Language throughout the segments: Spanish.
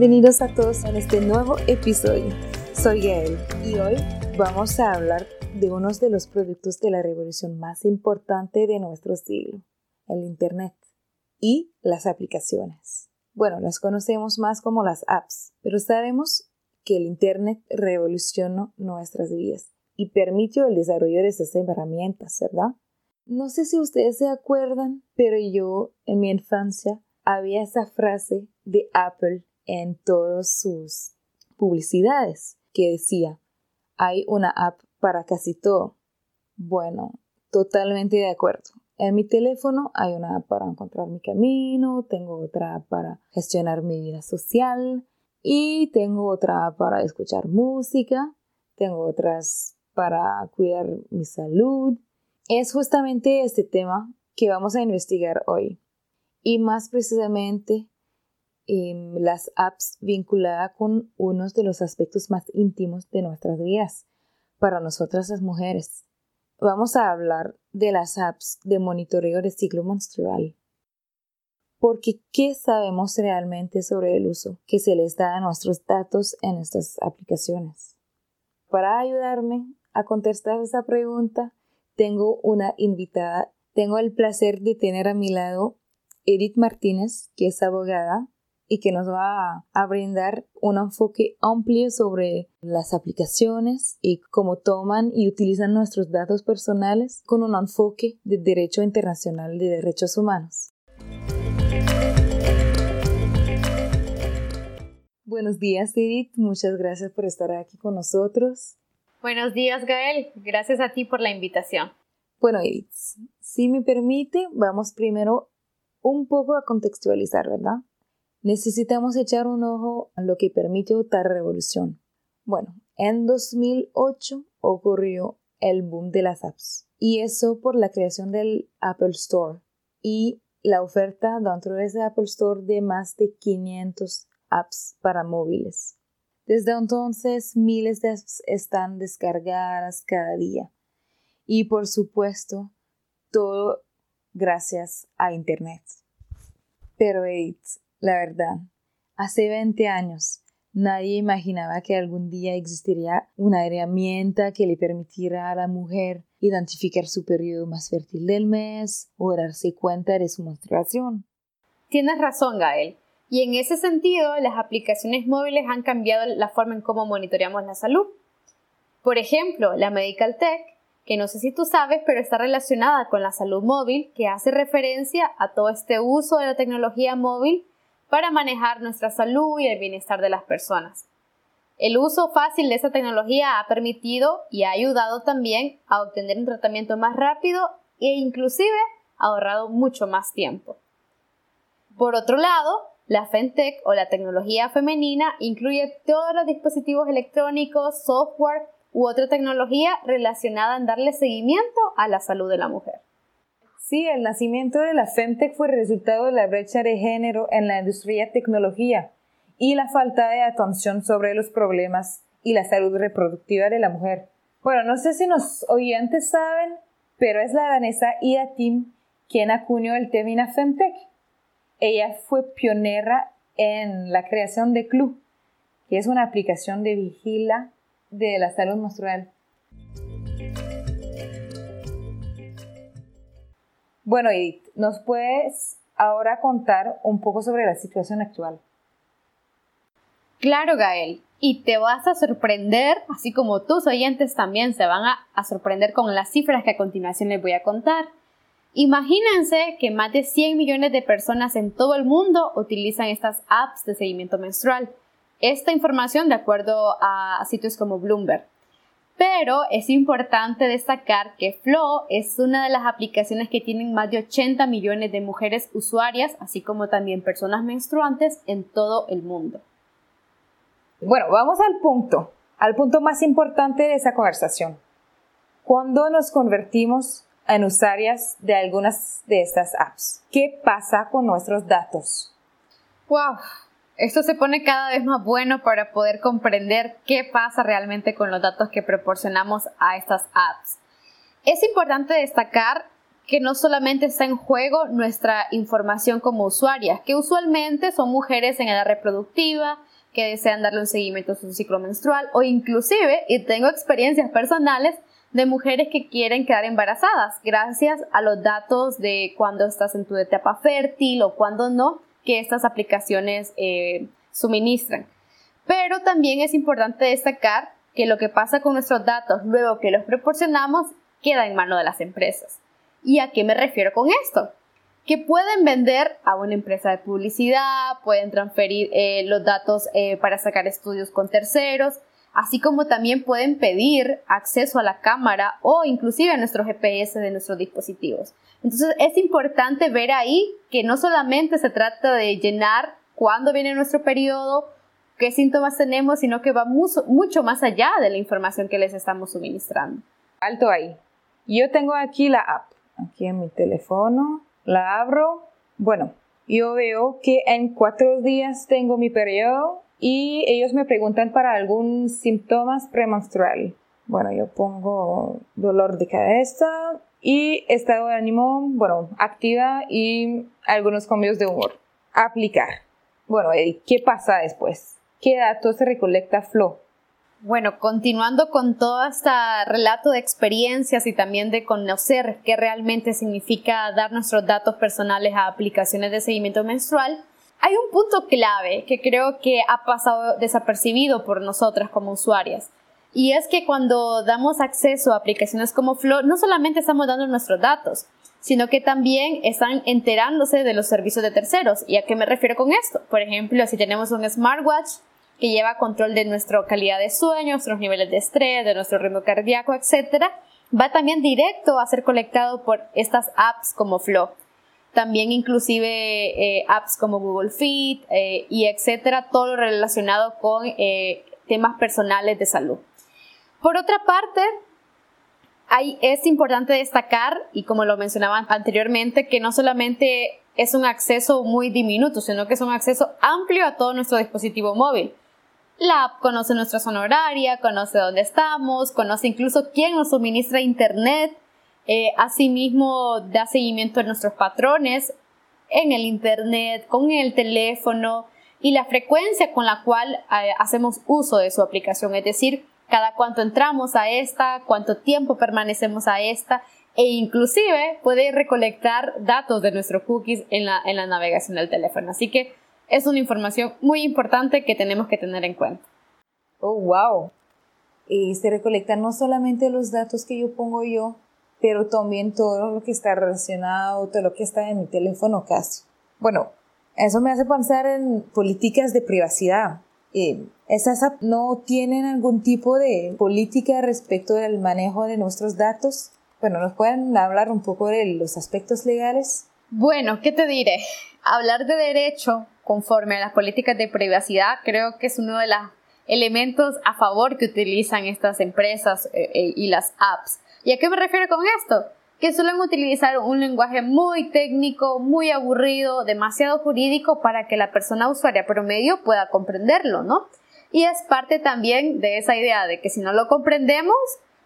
bienvenidos a todos en este nuevo episodio. Soy Gael y hoy vamos a hablar de uno de los productos de la revolución más importante de nuestro siglo, el Internet y las aplicaciones. Bueno, las conocemos más como las apps, pero sabemos que el Internet revolucionó nuestras vidas y permitió el desarrollo de estas herramientas, ¿verdad? No sé si ustedes se acuerdan, pero yo en mi infancia había esa frase de Apple en todas sus publicidades que decía, hay una app para casi todo. Bueno, totalmente de acuerdo. En mi teléfono hay una app para encontrar mi camino, tengo otra app para gestionar mi vida social y tengo otra app para escuchar música, tengo otras para cuidar mi salud. Es justamente este tema que vamos a investigar hoy y más precisamente em, las apps vinculadas con uno de los aspectos más íntimos de nuestras vidas para nosotras las mujeres. Vamos a hablar de las apps de monitoreo de ciclo menstrual. Porque, ¿qué sabemos realmente sobre el uso que se les da a nuestros datos en estas aplicaciones? Para ayudarme a contestar esa pregunta, tengo una invitada. Tengo el placer de tener a mi lado Edith Martínez, que es abogada y que nos va a, brindar un enfoque amplio sobre las aplicaciones y cómo toman y utilizan nuestros datos personales con un enfoque de derecho internacional de derechos humanos. Buenos días, Edith. Muchas gracias por estar aquí con nosotros. Buenos días, Gael. Gracias a ti por la invitación. Bueno, Edith, si me permite, vamos primero un poco a contextualizar, ¿verdad? Necesitamos echar un ojo a lo que permitió tal revolución. Bueno, en 2008 ocurrió el boom de las apps y eso por la creación del Apple Store y la oferta dentro de ese Apple Store de más de 500 apps para móviles. Desde entonces miles de apps están descargadas cada día y por supuesto todo gracias a Internet. Pero AIDS, la verdad, hace 20 años nadie imaginaba que algún día existiría una herramienta que le permitiera a la mujer identificar su periodo más fértil del mes o darse cuenta de su menstruación. Tienes razón, Gael. Y en ese sentido, las aplicaciones móviles han cambiado la forma en cómo monitoreamos la salud. Por ejemplo, la Medical Tech que no sé si tú sabes, pero está relacionada con la salud móvil, que hace referencia a todo este uso de la tecnología móvil para manejar nuestra salud y el bienestar de las personas. El uso fácil de esa tecnología ha permitido y ha ayudado también a obtener un tratamiento más rápido e inclusive ha ahorrado mucho más tiempo. Por otro lado, la FemTech o la tecnología femenina incluye todos los dispositivos electrónicos, software u otra tecnología relacionada en darle seguimiento a la salud de la mujer. Sí, el nacimiento de la Femtech fue resultado de la brecha de género en la industria de tecnología y la falta de atención sobre los problemas y la salud reproductiva de la mujer. Bueno, no sé si los oyentes saben, pero es la danesa Ida Tim quien acuñó el término Femtech. Ella fue pionera en la creación de Club, que es una aplicación de vigila de la salud menstrual. Bueno, Edith, ¿nos puedes ahora contar un poco sobre la situación actual? Claro, Gael, y te vas a sorprender, así como tus oyentes también se van a, sorprender con las cifras que a continuación les voy a contar. Imagínense que más de 100 millones de personas en todo el mundo utilizan estas apps de seguimiento menstrual esta información de acuerdo a sitios como Bloomberg. Pero es importante destacar que Flow es una de las aplicaciones que tienen más de 80 millones de mujeres usuarias, así como también personas menstruantes en todo el mundo. Bueno, vamos al punto, al punto más importante de esa conversación. ¿Cuándo nos convertimos en usuarias de algunas de estas apps? ¿Qué pasa con nuestros datos? ¡Wow! Esto se pone cada vez más bueno para poder comprender qué pasa realmente con los datos que proporcionamos a estas apps. Es importante destacar que no solamente está en juego nuestra información como usuarias, que usualmente son mujeres en edad reproductiva, que desean darle un seguimiento a su ciclo menstrual o inclusive, y tengo experiencias personales, de mujeres que quieren quedar embarazadas gracias a los datos de cuando estás en tu etapa fértil o cuando no, que estas aplicaciones eh, suministran. Pero también es importante destacar que lo que pasa con nuestros datos luego que los proporcionamos queda en manos de las empresas. ¿Y a qué me refiero con esto? Que pueden vender a una empresa de publicidad, pueden transferir eh, los datos eh, para sacar estudios con terceros, así como también pueden pedir acceso a la cámara o inclusive a nuestro GPS de nuestros dispositivos. Entonces es importante ver ahí que no solamente se trata de llenar cuándo viene nuestro periodo, qué síntomas tenemos, sino que va mucho, más allá de la información que les estamos suministrando. Alto ahí. Yo tengo aquí la app, aquí en mi teléfono, la abro. Bueno, yo veo que en cuatro días tengo mi periodo y ellos me preguntan para algún síntomas premenstrual. Bueno, yo pongo dolor de cabeza y estado de ánimo, bueno, activa y algunos cambios de humor. Aplicar. Bueno, ¿qué pasa después? ¿Qué datos se recolecta Flo? Bueno, continuando con todo este relato de experiencias y también de conocer qué realmente significa dar nuestros datos personales a aplicaciones de seguimiento menstrual, hay un punto clave que creo que ha pasado desapercibido por nosotras como usuarias. Y es que cuando damos acceso a aplicaciones como Flow, no solamente estamos dando nuestros datos, sino que también están enterándose de los servicios de terceros. ¿Y a qué me refiero con esto? Por ejemplo, si tenemos un smartwatch que lleva control de nuestra calidad de sueño, nuestros niveles de estrés, de nuestro ritmo cardíaco, etc., va también directo a ser colectado por estas apps como Flow también inclusive eh, apps como Google Fit eh, y etcétera, todo lo relacionado con eh, temas personales de salud. Por otra parte, es importante destacar, y como lo mencionaba anteriormente, que no solamente es un acceso muy diminuto, sino que es un acceso amplio a todo nuestro dispositivo móvil. La app conoce nuestra zona horaria, conoce dónde estamos, conoce incluso quién nos suministra internet, eh, asimismo, da seguimiento a nuestros patrones en el Internet, con el teléfono y la frecuencia con la cual eh, hacemos uso de su aplicación, es decir, cada cuánto entramos a esta, cuánto tiempo permanecemos a esta e inclusive puede recolectar datos de nuestros cookies en la, en la navegación del teléfono. Así que es una información muy importante que tenemos que tener en cuenta. Oh, wow. Y se recolectan no solamente los datos que yo pongo yo, pero también todo lo que está relacionado, todo lo que está en mi teléfono casi. Bueno, eso me hace pensar en políticas de privacidad. Eh, ¿Esas no tienen algún tipo de política respecto del manejo de nuestros datos? Bueno, ¿nos pueden hablar un poco de los aspectos legales? Bueno, ¿qué te diré? Hablar de derecho conforme a las políticas de privacidad creo que es uno de los elementos a favor que utilizan estas empresas eh, eh, y las apps. ¿Y a qué me refiero con esto? Que suelen utilizar un lenguaje muy técnico, muy aburrido, demasiado jurídico para que la persona usuaria promedio pueda comprenderlo, ¿no? Y es parte también de esa idea de que si no lo comprendemos,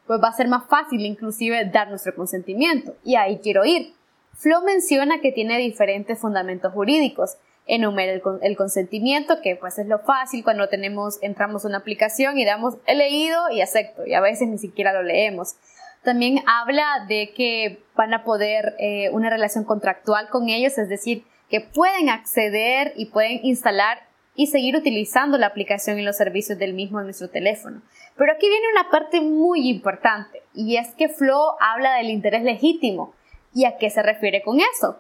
pues va a ser más fácil inclusive dar nuestro consentimiento. Y ahí quiero ir. Flo menciona que tiene diferentes fundamentos jurídicos. Enumera el, consentimiento, que pues es lo fácil cuando tenemos, entramos a una aplicación y damos he leído y acepto, y a veces ni siquiera lo leemos. También habla de que van a poder eh, una relación contractual con ellos, es decir, que pueden acceder y pueden instalar y seguir utilizando la aplicación y los servicios del mismo en nuestro teléfono. Pero aquí viene una parte muy importante y es que Flow habla del interés legítimo. ¿Y a qué se refiere con eso?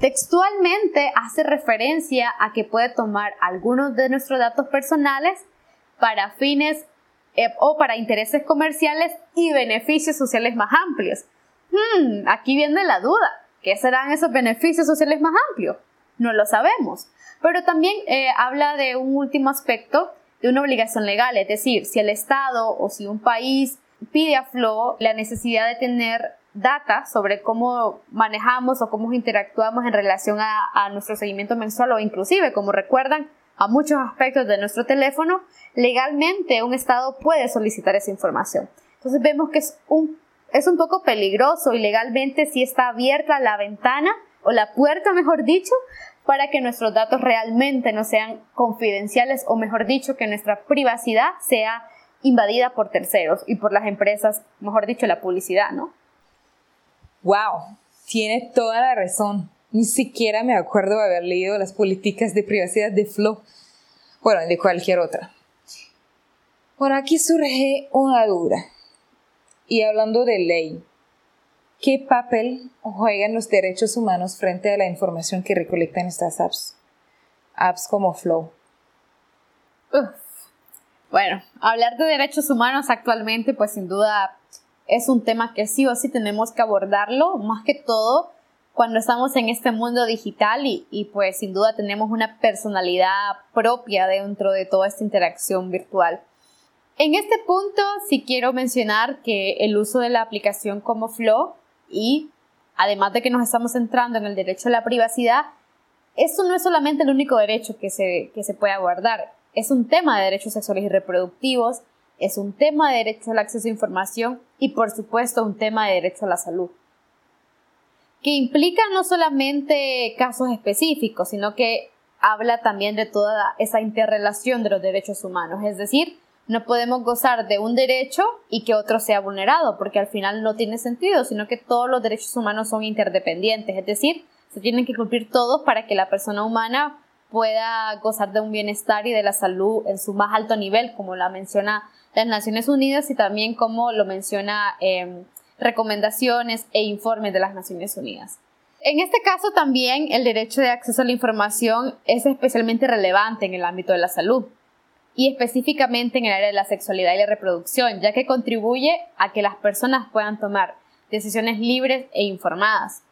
Textualmente hace referencia a que puede tomar algunos de nuestros datos personales para fines eh, o para intereses comerciales y beneficios sociales más amplios. Hmm, aquí viene la duda. ¿Qué serán esos beneficios sociales más amplios? No lo sabemos. Pero también eh, habla de un último aspecto de una obligación legal, es decir, si el Estado o si un país pide a Flow la necesidad de tener data sobre cómo manejamos o cómo interactuamos en relación a, a nuestro seguimiento mensual o inclusive, como recuerdan, a muchos aspectos de nuestro teléfono, legalmente un Estado puede solicitar esa información. Entonces vemos que es un, es un poco peligroso y legalmente sí está abierta la ventana o la puerta, mejor dicho, para que nuestros datos realmente no sean confidenciales o mejor dicho, que nuestra privacidad sea invadida por terceros y por las empresas, mejor dicho, la publicidad, ¿no? Wow, tiene toda la razón. Ni siquiera me acuerdo de haber leído las políticas de privacidad de Flow. Bueno, de cualquier otra. Por aquí surge una duda. Y hablando de ley, ¿qué papel juegan los derechos humanos frente a la información que recolectan estas apps? Apps como Flow. Bueno, hablar de derechos humanos actualmente, pues sin duda es un tema que sí o sí tenemos que abordarlo, más que todo cuando estamos en este mundo digital y, y, pues sin duda tenemos una personalidad propia dentro de toda esta interacción virtual. En este punto sí quiero mencionar que el uso de la aplicación como Flow y además de que nos estamos centrando en el derecho a la privacidad, esto no es solamente el único derecho que se, que se puede abordar, es un tema de derechos sexuales y reproductivos, es un tema de derecho al acceso a información y por supuesto un tema de derecho a la salud que implica no solamente casos específicos, sino que habla también de toda esa interrelación de los derechos humanos. Es decir, no podemos gozar de un derecho y que otro sea vulnerado, porque al final no tiene sentido, sino que todos los derechos humanos son interdependientes, es decir, se tienen que cumplir todos para que la persona humana pueda gozar de un bienestar y de la salud en su más alto nivel, como la menciona las Naciones Unidas y también como lo menciona eh, recomendaciones e informes de las Naciones Unidas. En este caso también el derecho de acceso a la información es especialmente relevante en el ámbito de la salud y específicamente en el área de la sexualidad y la reproducción, ya que contribuye a que las personas puedan tomar decisiones libres e informadas.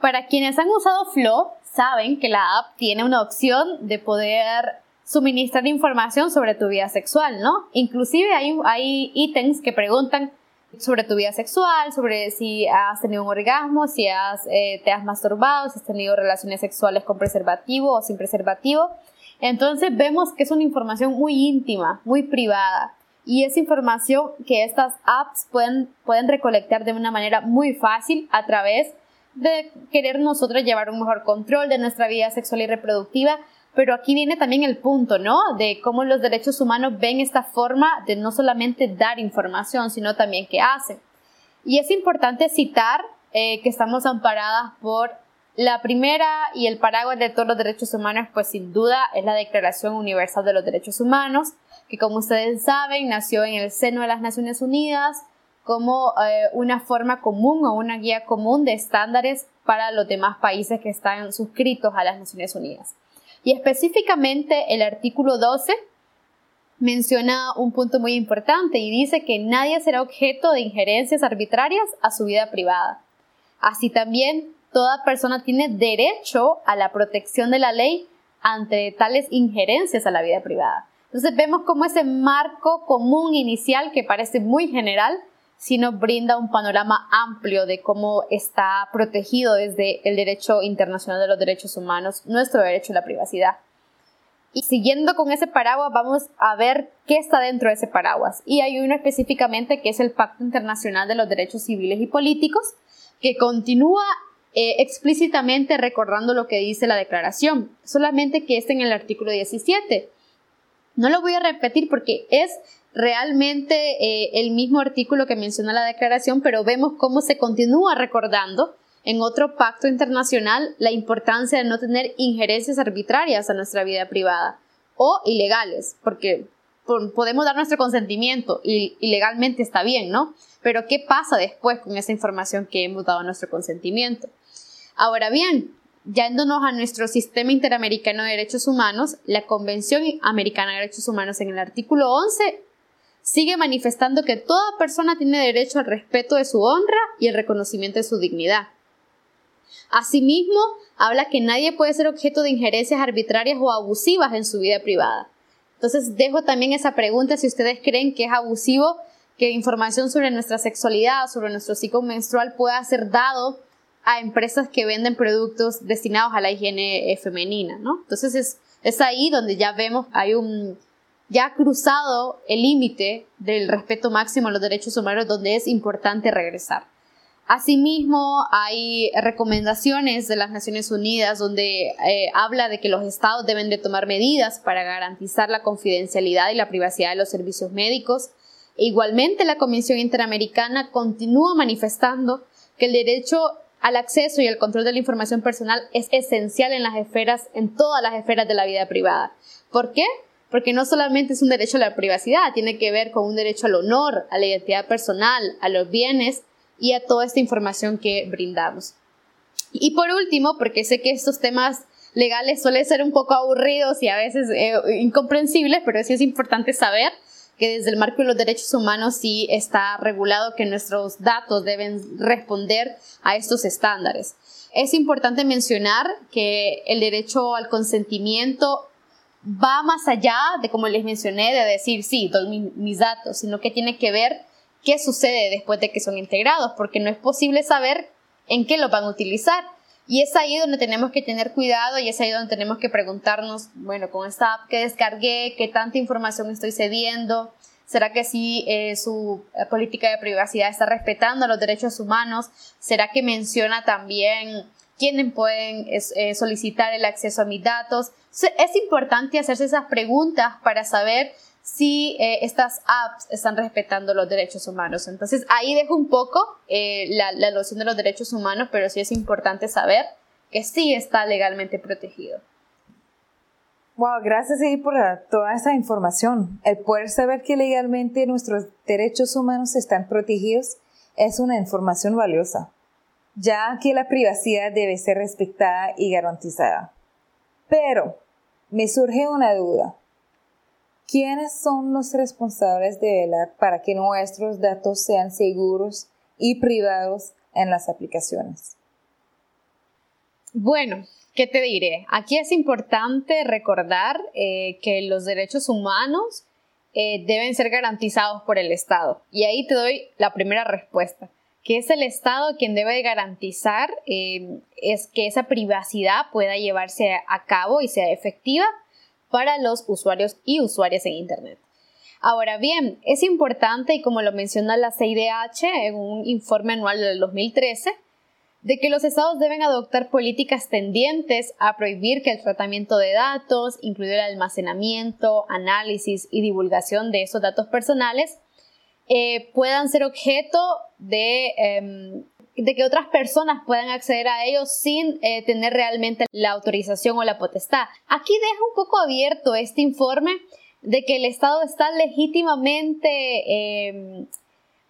Para quienes han usado Flow, saben que la app tiene una opción de poder suministrar información sobre tu vida sexual, ¿no? Inclusive hay, hay ítems que preguntan sobre tu vida sexual, sobre si has tenido un orgasmo, si has, eh, te has masturbado, si has tenido relaciones sexuales con preservativo o sin preservativo. Entonces vemos que es una información muy íntima, muy privada. Y es información que estas apps pueden, pueden recolectar de una manera muy fácil a través de querer nosotros llevar un mejor control de nuestra vida sexual y reproductiva pero aquí viene también el punto, ¿no? De cómo los derechos humanos ven esta forma de no solamente dar información, sino también qué hacen. Y es importante citar eh, que estamos amparadas por la primera y el paraguas de todos los derechos humanos, pues sin duda es la Declaración Universal de los Derechos Humanos, que como ustedes saben nació en el seno de las Naciones Unidas como eh, una forma común o una guía común de estándares para los demás países que están suscritos a las Naciones Unidas. Y específicamente el artículo 12 menciona un punto muy importante y dice que nadie será objeto de injerencias arbitrarias a su vida privada. Así también, toda persona tiene derecho a la protección de la ley ante tales injerencias a la vida privada. Entonces vemos como ese marco común inicial que parece muy general sino brinda un panorama amplio de cómo está protegido desde el derecho internacional de los derechos humanos nuestro derecho a la privacidad. Y siguiendo con ese paraguas, vamos a ver qué está dentro de ese paraguas. Y hay uno específicamente que es el Pacto Internacional de los Derechos Civiles y Políticos, que continúa eh, explícitamente recordando lo que dice la declaración, solamente que está en el artículo 17. No lo voy a repetir porque es realmente eh, el mismo artículo que menciona la declaración, pero vemos cómo se continúa recordando en otro pacto internacional la importancia de no tener injerencias arbitrarias a nuestra vida privada o ilegales, porque podemos dar nuestro consentimiento y, legalmente está bien, ¿no? Pero ¿qué pasa después con esa información que hemos dado nuestro consentimiento? Ahora bien, yéndonos a nuestro sistema interamericano de derechos humanos, la Convención Americana de Derechos Humanos en el artículo 11 sigue manifestando que toda persona tiene derecho al respeto de su honra y el reconocimiento de su dignidad. Asimismo, habla que nadie puede ser objeto de injerencias arbitrarias o abusivas en su vida privada. Entonces, dejo también esa pregunta si ustedes creen que es abusivo que información sobre nuestra sexualidad, sobre nuestro ciclo menstrual pueda ser dado a empresas que venden productos destinados a la higiene femenina, ¿no? Entonces es, es ahí donde ya vemos, hay un, ya ha cruzado el límite del respeto máximo a los derechos humanos donde es importante regresar. Asimismo, hay recomendaciones de las Naciones Unidas donde eh, habla de que los estados deben de tomar medidas para garantizar la confidencialidad y la privacidad de los servicios médicos. E igualmente, la Comisión Interamericana continúa manifestando que el derecho al acceso y al control de la información personal es esencial en las esferas, en todas las esferas de la vida privada. ¿Por qué? Porque no solamente es un derecho a la privacidad, tiene que ver con un derecho al honor, a la identidad personal, a los bienes y a toda esta información que brindamos. Y por último, porque sé que estos temas legales suelen ser un poco aburridos y a veces eh, incomprensibles, pero sí es importante saber que desde el marco de los derechos humanos sí está regulado que nuestros datos deben responder a estos estándares. Es importante mencionar que el derecho al consentimiento va más allá de, como les mencioné, de decir, sí, doy mis datos, sino que tiene que ver qué sucede después de que son integrados, porque no es posible saber en qué lo van a utilizar. Y es ahí donde tenemos que tener cuidado y es ahí donde tenemos que preguntarnos, bueno, con esta app que descargué, qué tanta información estoy cediendo, ¿Será que sí eh, su eh, política de privacidad está respetando los derechos humanos? ¿Será que menciona también quiénes pueden eh, solicitar el acceso a mis datos? Es importante hacerse esas preguntas para saber si estas apps están respetando los derechos humanos. Entonces ahí dejo un poco la, la noción de los derechos humanos, pero sí es importante saber que sí está legalmente protegido. Wow, gracias por toda esa información. El poder saber que legalmente nuestros derechos humanos están protegidos es una información valiosa, ya que la privacidad debe ser respetada y garantizada. Pero me surge una duda. ¿Quiénes son los responsables de velar para que nuestros datos sean seguros y privados en las aplicaciones? Bueno, ¿Qué te diré? Aquí es importante recordar eh, que los derechos humanos eh, deben ser garantizados por el Estado. Y ahí te doy la primera respuesta, que es el Estado quien debe garantizar eh, es que esa privacidad pueda llevarse a cabo y sea efectiva para los usuarios y usuarias en Internet. Ahora bien, es importante, y como lo menciona la CIDH en un informe anual del 2013, de que los estados deben adoptar políticas tendientes a prohibir que el tratamiento de datos, incluido el almacenamiento, análisis y divulgación de esos datos personales, eh, puedan ser objeto de, em, de, que otras personas puedan acceder a ellos sin eh, tener realmente la autorización o la potestad. Aquí deja un poco abierto este informe de que el Estado está legítimamente em,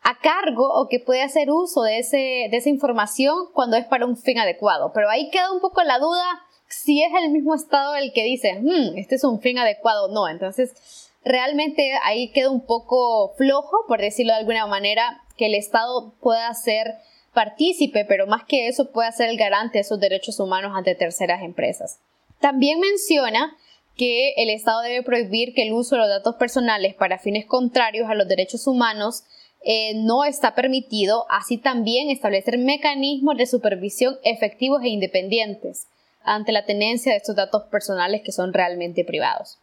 a cargo o que puede hacer uso de, ese, de esa información cuando es para un fin adecuado. Pero ahí queda un poco la duda si es el mismo Estado el que dice, hmm, este es un fin adecuado o no. Entonces, realmente ahí queda un poco flojo, por decirlo de alguna manera, que el Estado pueda ser partícipe, pero más que eso pueda ser el garante de sus derechos humanos ante terceras empresas. También menciona que el Estado debe prohibir que el uso de los datos personales para fines contrarios a los derechos humanos eh, no está permitido, así también establecer mecanismos de supervisión efectivos e independientes ante la tenencia de estos datos personales que son realmente privados.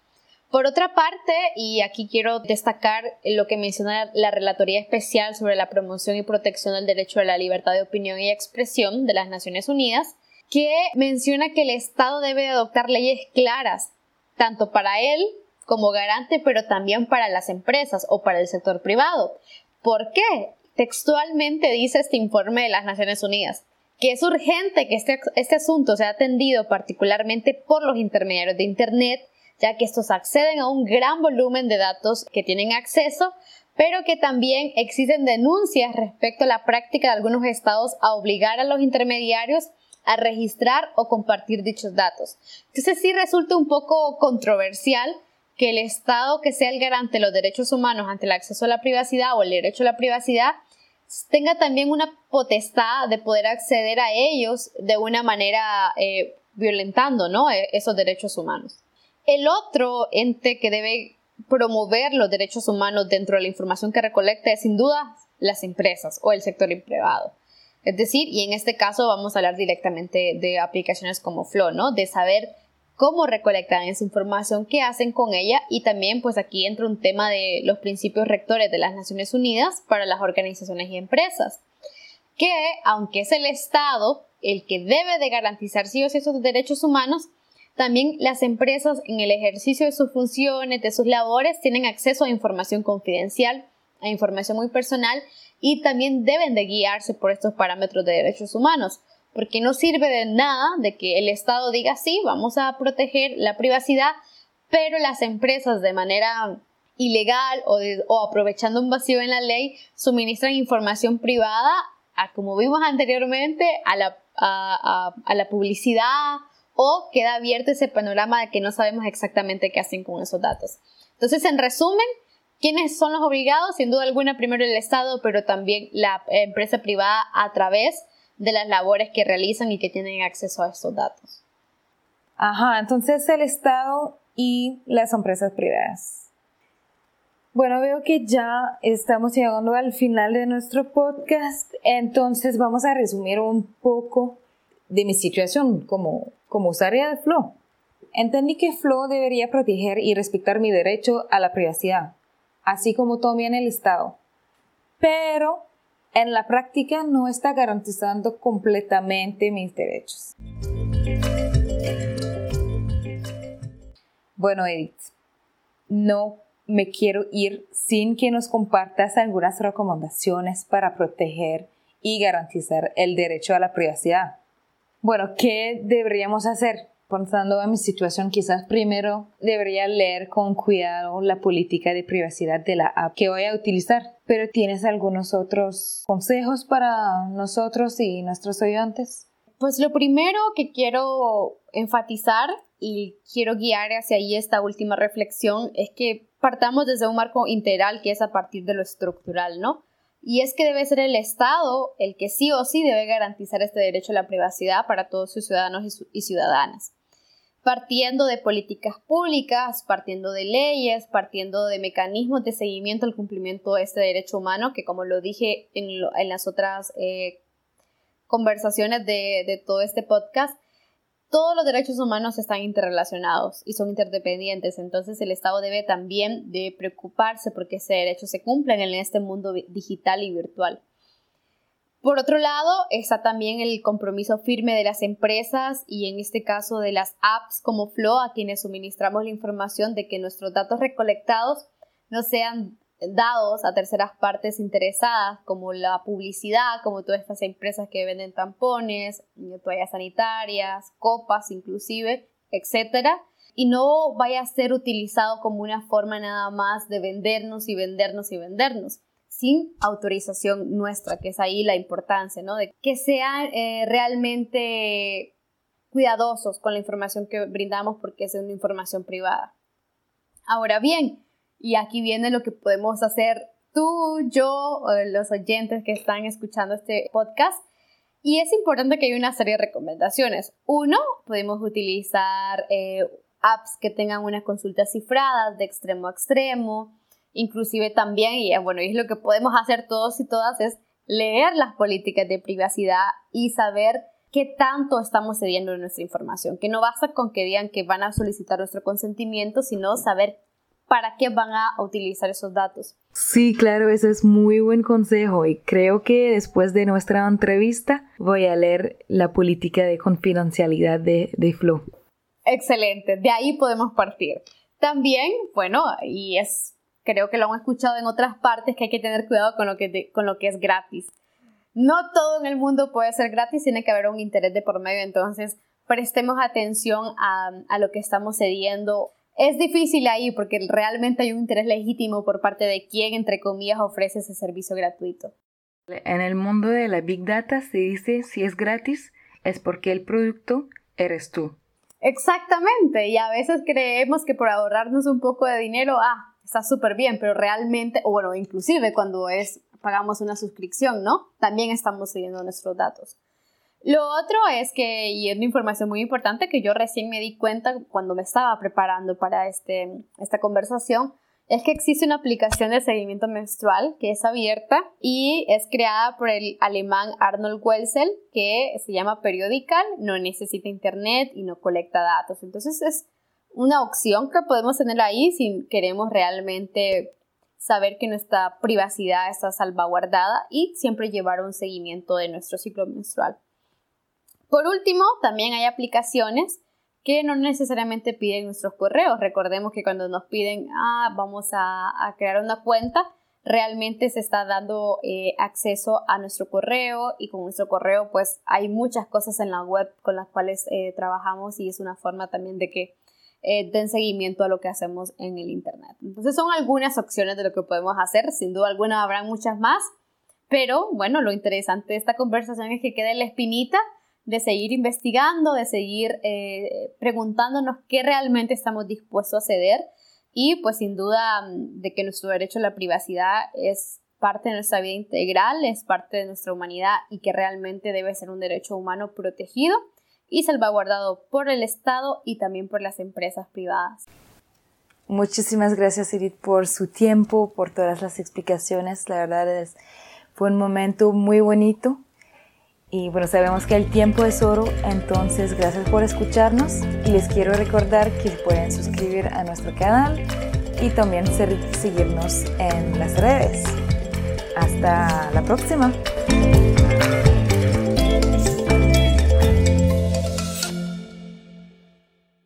Por otra parte, y aquí quiero destacar lo que menciona la Relatoría Especial sobre la promoción y protección del derecho a la libertad de opinión y expresión de las Naciones Unidas, que menciona que el Estado debe adoptar leyes claras, tanto para él como garante, pero también para las empresas o para el sector privado, ¿Por qué? Textualmente dice este informe de las Naciones Unidas que es urgente que este, este asunto sea atendido particularmente por los intermediarios de Internet, ya que estos acceden a un gran volumen de datos que tienen acceso, pero que también existen denuncias respecto a la práctica de algunos estados a obligar a los intermediarios a registrar o compartir dichos datos. Entonces sí resulta un poco controversial que el Estado que sea el garante de los derechos humanos ante el acceso a la privacidad o el derecho a la privacidad tenga también una potestad de poder acceder a ellos de una manera eh, violentando ¿no? E, esos derechos humanos. El otro ente que debe promover los derechos humanos dentro de la información que recolecta es sin duda las empresas o el sector privado. Es decir, y en este caso vamos a hablar directamente de aplicaciones como Flow, ¿no? De saber cómo recolectan esa información, qué hacen con ella y también pues aquí entra un tema de los principios rectores de las Naciones Unidas para las organizaciones y empresas, que, aunque es el Estado el que debe de garantizar sí o sí esos derechos humanos, también las empresas en el ejercicio de sus funciones, de sus labores, tienen acceso a información confidencial, a información muy personal y también deben de guiarse por estos parámetros de derechos humanos, porque no sirve de nada de que el Estado diga sí, vamos a proteger la privacidad, pero las empresas de manera ilegal o, aprovechando un vacío en la ley suministran información privada, como vimos anteriormente, a, la publicidad o queda abierto ese panorama de que no sabemos exactamente qué hacen con esos datos. Entonces, en resumen, ¿quiénes son los obligados? Sin duda alguna, primero el Estado, pero también la empresa privada a través de las labores que realizan y que tienen acceso a estos datos. Ajá, entonces el Estado y las empresas privadas. Bueno, veo que ya estamos llegando al final de nuestro podcast, entonces vamos a resumir un poco de mi situación como, como usuaria de Flow. Entendí que Flow debería proteger y respetar mi derecho a la privacidad, así como también el Estado. Pero en la práctica no está garantizando completamente mis derechos. Bueno, Edith, no me quiero ir sin que nos compartas algunas recomendaciones para proteger y garantizar el derecho a la privacidad. Bueno, ¿qué deberíamos hacer? Pensando en mi situación, quizás primero debería leer con cuidado la política de privacidad de la app que voy a utilizar. Pero ¿tienes algunos otros consejos para nosotros y nuestros oyentes? Pues lo primero que quiero enfatizar y quiero guiar hacia ahí esta última reflexión es que partamos desde un marco integral que es a partir de lo estructural, ¿no? Y es que debe ser el Estado el que sí o sí debe garantizar este derecho a la privacidad para todos sus ciudadanos y, ciudadanas. Partiendo de políticas públicas, partiendo de leyes, partiendo de mecanismos de seguimiento al cumplimiento de este derecho humano, que como lo dije en, las otras eh, conversaciones de todo este podcast, todos los derechos humanos están interrelacionados y son interdependientes, entonces el Estado debe también de preocuparse porque ese derecho se cumpla en este mundo digital y virtual. Por otro lado, está también el compromiso firme de las empresas y en este caso de las apps como Flow, a quienes suministramos la información de que nuestros datos recolectados no sean dados a terceras partes interesadas, como la publicidad, como todas estas empresas que venden tampones, toallas sanitarias, copas inclusive, etcétera, y no vaya a ser utilizado como una forma nada más de vendernos y vendernos y vendernos, sin autorización nuestra, que es ahí la importancia, ¿no? De que sean eh, realmente cuidadosos con la información que brindamos porque es una información privada. Ahora bien, y aquí viene lo que podemos hacer tú, yo, los oyentes que están escuchando este podcast. Y es importante que haya una serie de recomendaciones. Uno, podemos utilizar eh, apps que tengan unas consultas cifradas de extremo a extremo. Inclusive también, y bueno, es lo que podemos hacer todos y todas, es leer las políticas de privacidad y saber qué tanto estamos cediendo en nuestra información. Que no basta con que digan que van a solicitar nuestro consentimiento, sino saber para qué van a utilizar esos datos. Sí, claro, ese es muy buen consejo y creo que después de nuestra entrevista voy a leer la política de confidencialidad de, de Flow. Excelente, de ahí podemos partir. También, bueno, y es, creo que lo han escuchado en otras partes, que hay que tener cuidado con lo que, con lo que es gratis. No todo en el mundo puede ser gratis, tiene que haber un interés de por medio, entonces prestemos atención a, a lo que estamos cediendo es difícil ahí porque realmente hay un interés legítimo por parte de quien, entre comillas, ofrece ese servicio gratuito. En el mundo de la Big Data se dice si es gratis es porque el producto eres tú. Exactamente, y a veces creemos que por ahorrarnos un poco de dinero, ah, está súper bien, pero realmente, o bueno, inclusive cuando es, pagamos una suscripción, ¿no? También estamos siguiendo nuestros datos. Lo otro es que, y es una información muy importante que yo recién me di cuenta cuando me estaba preparando para este, esta conversación, es que existe una aplicación de seguimiento menstrual que es abierta y es creada por el alemán Arnold Welzel, que se llama Periodical, no necesita internet y no colecta datos. Entonces es una opción que podemos tener ahí si queremos realmente saber que nuestra privacidad está salvaguardada y siempre llevar un seguimiento de nuestro ciclo menstrual. Por último, también hay aplicaciones que no necesariamente piden nuestros correos. Recordemos que cuando nos piden, ah, vamos a, crear una cuenta, realmente se está dando eh, acceso a nuestro correo y con nuestro correo pues hay muchas cosas en la web con las cuales eh, trabajamos y es una forma también de que eh, den seguimiento a lo que hacemos en el Internet. Entonces son algunas opciones de lo que podemos hacer, sin duda alguna habrá muchas más, pero bueno, lo interesante de esta conversación es que quede la espinita de seguir investigando, de seguir eh, preguntándonos qué realmente estamos dispuestos a ceder y pues sin duda mm, de que nuestro derecho a la privacidad es parte de nuestra vida integral, es parte de nuestra humanidad y que realmente debe ser un derecho humano protegido y salvaguardado por el Estado y también por las empresas privadas. Muchísimas gracias Edith por su tiempo, por todas las explicaciones. La verdad es fue un momento muy bonito y bueno, sabemos que el tiempo es oro, entonces gracias por escucharnos y les quiero recordar que pueden suscribir a nuestro canal y también seguirnos en las redes. Hasta la próxima.